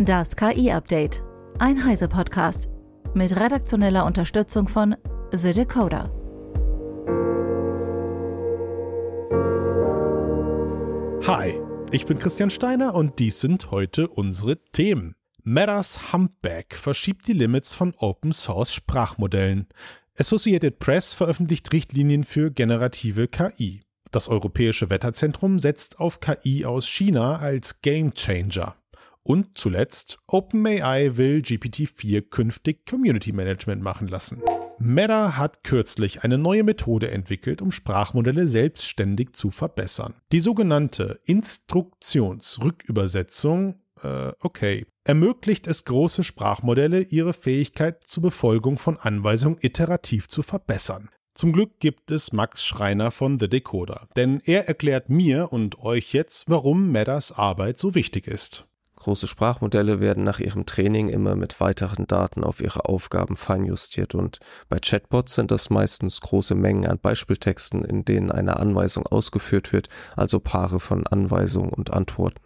Das KI-Update. Ein Heise-Podcast. Mit redaktioneller Unterstützung von The Decoder. Hi, ich bin Christian Steiner und dies sind heute unsere Themen. Metas Humpback verschiebt die Limits von Open Source Sprachmodellen. Associated Press veröffentlicht Richtlinien für generative KI. Das Europäische Wetterzentrum setzt auf KI aus China als Gamechanger. Und zuletzt, OpenAI will GPT-4 künftig Community Management machen lassen. Meta hat kürzlich eine neue Methode entwickelt, um Sprachmodelle selbstständig zu verbessern. Die sogenannte Instruktionsrückübersetzung, äh, okay, ermöglicht es große Sprachmodelle, ihre Fähigkeit zur Befolgung von Anweisungen iterativ zu verbessern. Zum Glück gibt es Max Schreiner von The Decoder, denn er erklärt mir und euch jetzt, warum Metas Arbeit so wichtig ist. Große Sprachmodelle werden nach ihrem Training immer mit weiteren Daten auf ihre Aufgaben feinjustiert und bei Chatbots sind das meistens große Mengen an Beispieltexten, in denen eine Anweisung ausgeführt wird, also Paare von Anweisungen und Antworten.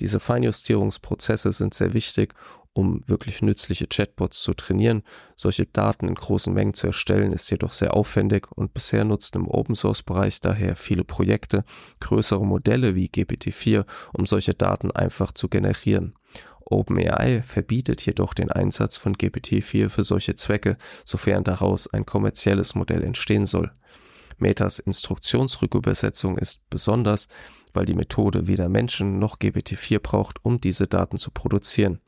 Diese Feinjustierungsprozesse sind sehr wichtig, um wirklich nützliche Chatbots zu trainieren. Solche Daten in großen Mengen zu erstellen ist jedoch sehr aufwendig und bisher nutzen im Open Source Bereich daher viele Projekte größere Modelle wie GPT-4, um solche Daten einfach zu generieren. OpenAI verbietet jedoch den Einsatz von GPT-4 für solche Zwecke, sofern daraus ein kommerzielles Modell entstehen soll. Metas Instruktionsrückübersetzung ist besonders, weil die Methode weder Menschen noch GPT-4 braucht, um diese Daten zu produzieren.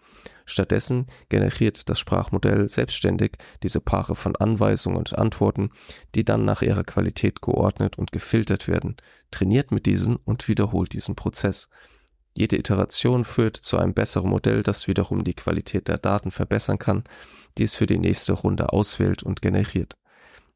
Stattdessen generiert das Sprachmodell selbstständig diese Paare von Anweisungen und Antworten, die dann nach ihrer Qualität geordnet und gefiltert werden, trainiert mit diesen und wiederholt diesen Prozess. Jede Iteration führt zu einem besseren Modell, das wiederum die Qualität der Daten verbessern kann, die es für die nächste Runde auswählt und generiert.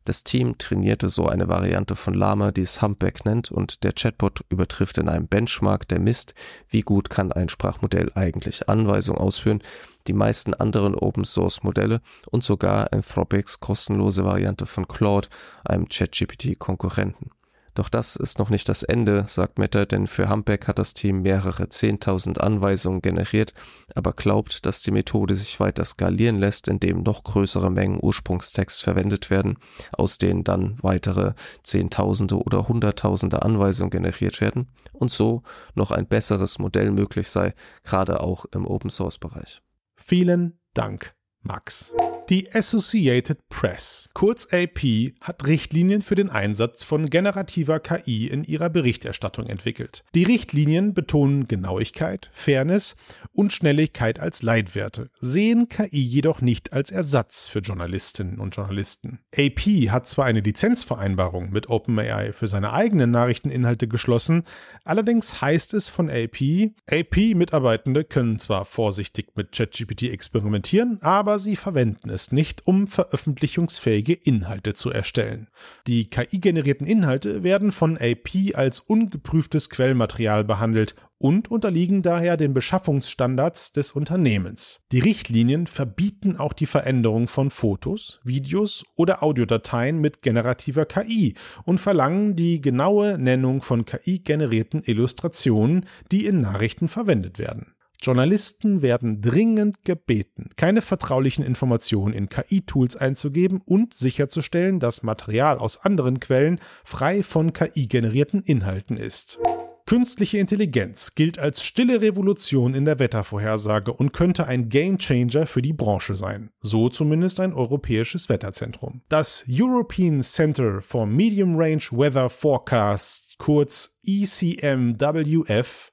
Das Team trainierte so eine Variante von Lama, die es Humpback nennt, und der Chatbot übertrifft in einem Benchmark, der misst, wie gut kann ein Sprachmodell eigentlich Anweisungen ausführen, die meisten anderen Open-Source-Modelle und sogar Anthropics kostenlose Variante von Claude, einem ChatGPT-Konkurrenten. Doch das ist noch nicht das Ende, sagt Meta, denn für Humpback hat das Team mehrere 10.000 Anweisungen generiert, aber glaubt, dass die Methode sich weiter skalieren lässt, indem noch größere Mengen Ursprungstext verwendet werden, aus denen dann weitere Zehntausende oder Hunderttausende Anweisungen generiert werden und so noch ein besseres Modell möglich sei, gerade auch im Open Source Bereich. Vielen Dank, Max. Die Associated Press, kurz AP, hat Richtlinien für den Einsatz von generativer KI in ihrer Berichterstattung entwickelt. Die Richtlinien betonen Genauigkeit, Fairness und Schnelligkeit als Leitwerte, sehen KI jedoch nicht als Ersatz für Journalistinnen und Journalisten. AP hat zwar eine Lizenzvereinbarung mit OpenAI für seine eigenen Nachrichteninhalte geschlossen, allerdings heißt es von AP, AP-Mitarbeitende können zwar vorsichtig mit ChatGPT experimentieren, aber sie verwenden es es nicht, um veröffentlichungsfähige Inhalte zu erstellen. Die KI-generierten Inhalte werden von AP als ungeprüftes Quellmaterial behandelt und unterliegen daher den Beschaffungsstandards des Unternehmens. Die Richtlinien verbieten auch die Veränderung von Fotos, Videos oder Audiodateien mit generativer KI und verlangen die genaue Nennung von KI-generierten Illustrationen, die in Nachrichten verwendet werden. Journalisten werden dringend gebeten, keine vertraulichen Informationen in KI-Tools einzugeben und sicherzustellen, dass Material aus anderen Quellen frei von KI-generierten Inhalten ist. Künstliche Intelligenz gilt als stille Revolution in der Wettervorhersage und könnte ein Gamechanger für die Branche sein. So zumindest ein europäisches Wetterzentrum. Das European Center for Medium Range Weather Forecasts, kurz ECMWF,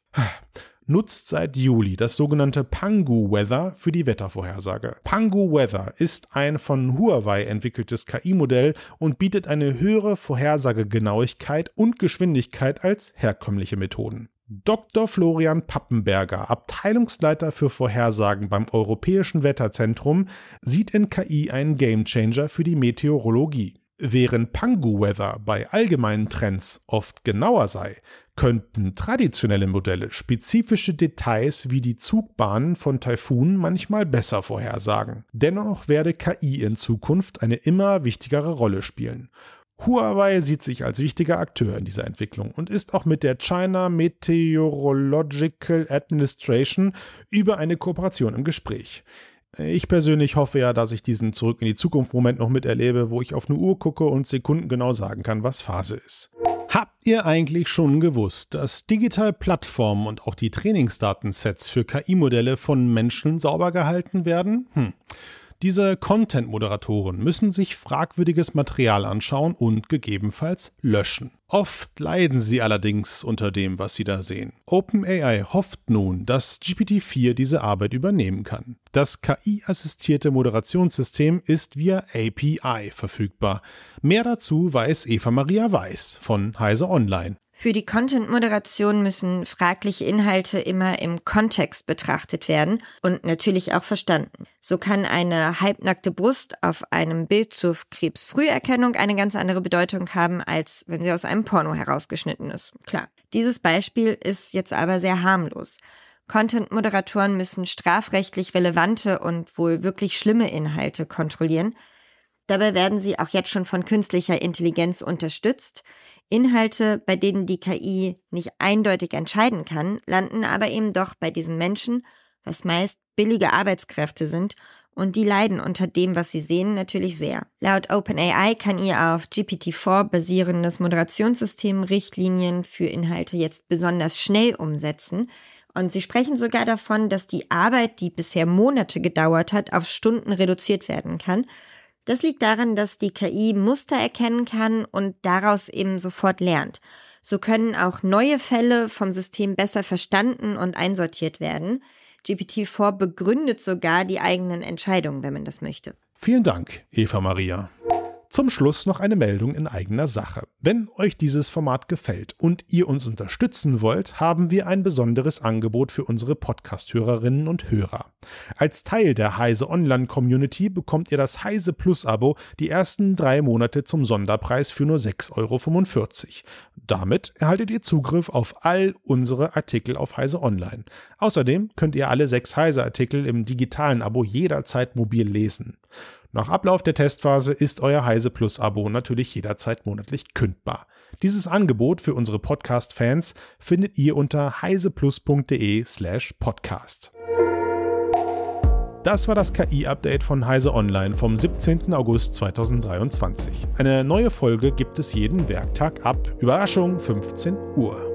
nutzt seit Juli das sogenannte Pangu Weather für die Wettervorhersage. Pangu Weather ist ein von Huawei entwickeltes KI-Modell und bietet eine höhere Vorhersagegenauigkeit und Geschwindigkeit als herkömmliche Methoden. Dr. Florian Pappenberger, Abteilungsleiter für Vorhersagen beim Europäischen Wetterzentrum, sieht in KI einen Gamechanger für die Meteorologie. Während Pangu Weather bei allgemeinen Trends oft genauer sei, könnten traditionelle Modelle spezifische Details wie die Zugbahnen von Taifunen manchmal besser vorhersagen. Dennoch werde KI in Zukunft eine immer wichtigere Rolle spielen. Huawei sieht sich als wichtiger Akteur in dieser Entwicklung und ist auch mit der China Meteorological Administration über eine Kooperation im Gespräch. Ich persönlich hoffe ja, dass ich diesen Zurück in die Zukunft Moment noch miterlebe, wo ich auf eine Uhr gucke und sekundengenau sagen kann, was Phase ist. Habt ihr eigentlich schon gewusst, dass Digital Plattformen und auch die Trainingsdatensets für KI-Modelle von Menschen sauber gehalten werden? Hm. Diese Content-Moderatoren müssen sich fragwürdiges Material anschauen und gegebenenfalls löschen. Oft leiden sie allerdings unter dem, was sie da sehen. OpenAI hofft nun, dass GPT-4 diese Arbeit übernehmen kann. Das KI-assistierte Moderationssystem ist via API verfügbar. Mehr dazu weiß Eva Maria Weiß von Heise Online. Für die Content-Moderation müssen fragliche Inhalte immer im Kontext betrachtet werden und natürlich auch verstanden. So kann eine halbnackte Brust auf einem Bild zur Krebsfrüherkennung eine ganz andere Bedeutung haben, als wenn sie aus einem Porno herausgeschnitten ist. Klar. Dieses Beispiel ist jetzt aber sehr harmlos. Content-Moderatoren müssen strafrechtlich relevante und wohl wirklich schlimme Inhalte kontrollieren. Dabei werden sie auch jetzt schon von künstlicher Intelligenz unterstützt. Inhalte, bei denen die KI nicht eindeutig entscheiden kann, landen aber eben doch bei diesen Menschen, was meist billige Arbeitskräfte sind, und die leiden unter dem, was sie sehen, natürlich sehr. Laut OpenAI kann ihr auf GPT-4 basierendes Moderationssystem Richtlinien für Inhalte jetzt besonders schnell umsetzen. Und sie sprechen sogar davon, dass die Arbeit, die bisher Monate gedauert hat, auf Stunden reduziert werden kann. Das liegt daran, dass die KI Muster erkennen kann und daraus eben sofort lernt. So können auch neue Fälle vom System besser verstanden und einsortiert werden. GPT-4 begründet sogar die eigenen Entscheidungen, wenn man das möchte. Vielen Dank, Eva Maria. Zum Schluss noch eine Meldung in eigener Sache. Wenn euch dieses Format gefällt und ihr uns unterstützen wollt, haben wir ein besonderes Angebot für unsere Podcast-Hörerinnen und Hörer. Als Teil der Heise Online Community bekommt ihr das Heise Plus Abo die ersten drei Monate zum Sonderpreis für nur 6,45 Euro. Damit erhaltet ihr Zugriff auf all unsere Artikel auf Heise Online. Außerdem könnt ihr alle sechs Heise Artikel im digitalen Abo jederzeit mobil lesen. Nach Ablauf der Testphase ist euer Heise Plus Abo natürlich jederzeit monatlich kündbar. Dieses Angebot für unsere Podcast-Fans findet ihr unter heiseplus.de slash podcast. Das war das KI-Update von Heise Online vom 17. August 2023. Eine neue Folge gibt es jeden Werktag ab, Überraschung, 15 Uhr.